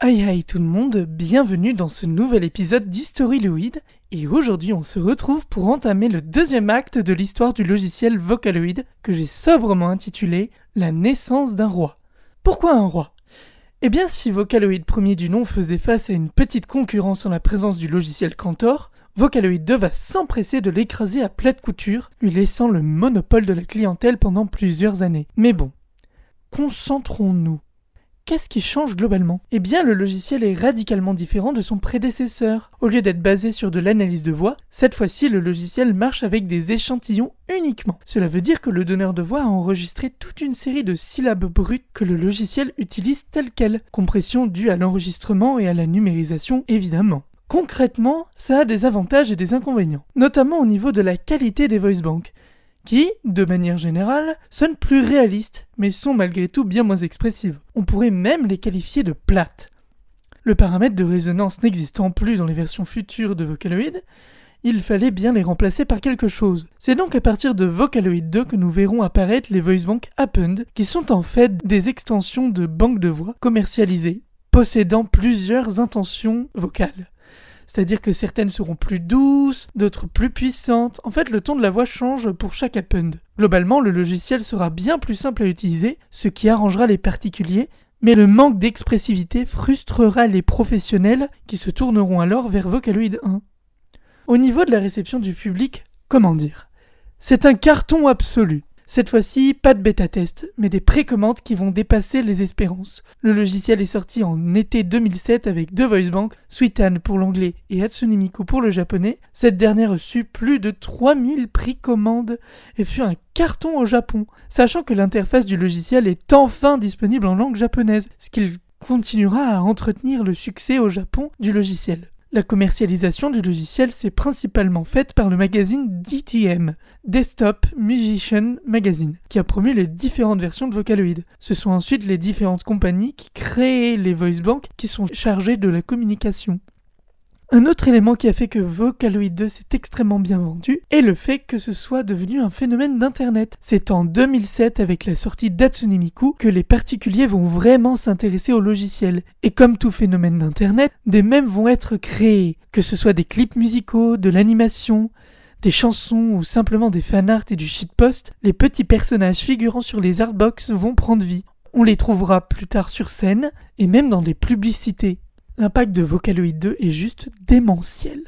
Hi hi tout le monde, bienvenue dans ce nouvel épisode d'Historyloid. Et aujourd'hui on se retrouve pour entamer le deuxième acte de l'histoire du logiciel Vocaloid que j'ai sobrement intitulé La naissance d'un roi. Pourquoi un roi? Eh bien si Vocaloid premier du nom faisait face à une petite concurrence en la présence du logiciel Cantor, Vocaloid 2 va s'empresser de l'écraser à plate couture, lui laissant le monopole de la clientèle pendant plusieurs années. Mais bon, concentrons-nous. Qu'est-ce qui change globalement? Eh bien, le logiciel est radicalement différent de son prédécesseur. Au lieu d'être basé sur de l'analyse de voix, cette fois-ci, le logiciel marche avec des échantillons uniquement. Cela veut dire que le donneur de voix a enregistré toute une série de syllabes brutes que le logiciel utilise telles quelles, compression due à l'enregistrement et à la numérisation évidemment. Concrètement, ça a des avantages et des inconvénients, notamment au niveau de la qualité des voice banks qui, de manière générale, sonnent plus réalistes, mais sont malgré tout bien moins expressives. On pourrait même les qualifier de plates. Le paramètre de résonance n'existant plus dans les versions futures de Vocaloid, il fallait bien les remplacer par quelque chose. C'est donc à partir de Vocaloid 2 que nous verrons apparaître les voice banks Append, qui sont en fait des extensions de banques de voix commercialisées, possédant plusieurs intentions vocales. C'est-à-dire que certaines seront plus douces, d'autres plus puissantes. En fait, le ton de la voix change pour chaque append. Globalement, le logiciel sera bien plus simple à utiliser, ce qui arrangera les particuliers, mais le manque d'expressivité frustrera les professionnels qui se tourneront alors vers Vocaloid 1. Au niveau de la réception du public, comment dire? C'est un carton absolu. Cette fois-ci, pas de bêta-test, mais des précommandes qui vont dépasser les espérances. Le logiciel est sorti en été 2007 avec deux voicebanks, Sweetan pour l'anglais et Hatsune Miku pour le japonais. Cette dernière reçut plus de 3000 précommandes et fut un carton au Japon, sachant que l'interface du logiciel est enfin disponible en langue japonaise, ce qui continuera à entretenir le succès au Japon du logiciel. La commercialisation du logiciel s'est principalement faite par le magazine DTM, Desktop Musician Magazine, qui a promu les différentes versions de Vocaloid. Ce sont ensuite les différentes compagnies qui créent les voice banks qui sont chargées de la communication. Un autre élément qui a fait que Vocaloid 2 s'est extrêmement bien vendu est le fait que ce soit devenu un phénomène d'internet. C'est en 2007 avec la sortie d'Atsune Miku que les particuliers vont vraiment s'intéresser au logiciel. Et comme tout phénomène d'internet, des mèmes vont être créés, que ce soit des clips musicaux, de l'animation, des chansons ou simplement des fanarts et du shitpost, les petits personnages figurant sur les artbox vont prendre vie. On les trouvera plus tard sur scène et même dans les publicités. L'impact de Vocaloid 2 est juste démentiel.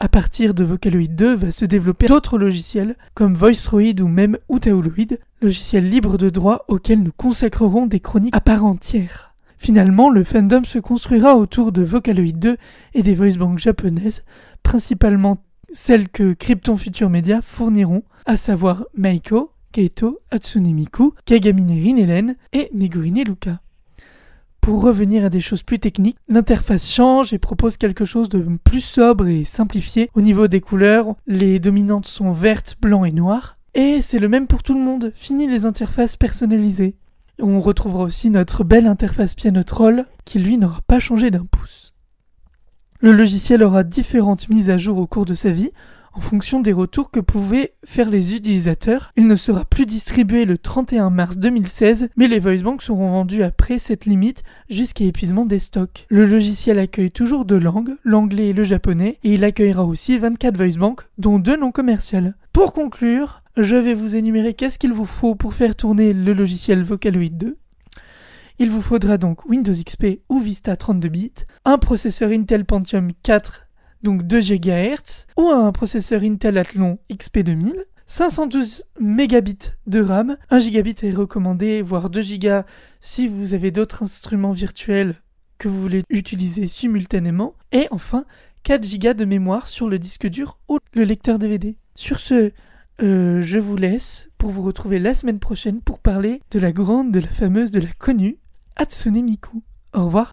À partir de Vocaloid 2 va se développer d'autres logiciels comme VoiceRoid ou même Utaoloid, logiciels libres de droit auxquels nous consacrerons des chroniques à part entière. Finalement, le fandom se construira autour de Vocaloid 2 et des voicebanks japonaises, principalement celles que Krypton Future Media fourniront, à savoir Maiko, Keito, Hatsune Miku, Kagamine Rinelen et Megurine Luka. Pour revenir à des choses plus techniques, l'interface change et propose quelque chose de plus sobre et simplifié. Au niveau des couleurs, les dominantes sont vertes, blanc et noir. Et c'est le même pour tout le monde. Fini les interfaces personnalisées. On retrouvera aussi notre belle interface Piano Troll qui lui n'aura pas changé d'un pouce. Le logiciel aura différentes mises à jour au cours de sa vie en fonction des retours que pouvaient faire les utilisateurs. Il ne sera plus distribué le 31 mars 2016, mais les voicebanks seront vendus après cette limite jusqu'à épuisement des stocks. Le logiciel accueille toujours deux langues, l'anglais et le japonais, et il accueillera aussi 24 voicebanks, dont deux non commerciales. Pour conclure, je vais vous énumérer qu'est-ce qu'il vous faut pour faire tourner le logiciel Vocaloid 2. Il vous faudra donc Windows XP ou Vista 32 bits, un processeur Intel Pentium 4 donc 2 GHz, ou un processeur Intel Athlon XP2000, 512 mégabits de RAM, 1 gigabit est recommandé, voire 2 Go si vous avez d'autres instruments virtuels que vous voulez utiliser simultanément, et enfin 4 Go de mémoire sur le disque dur ou le lecteur DVD. Sur ce, euh, je vous laisse pour vous retrouver la semaine prochaine pour parler de la grande, de la fameuse, de la connue Hatsune Miku. Au revoir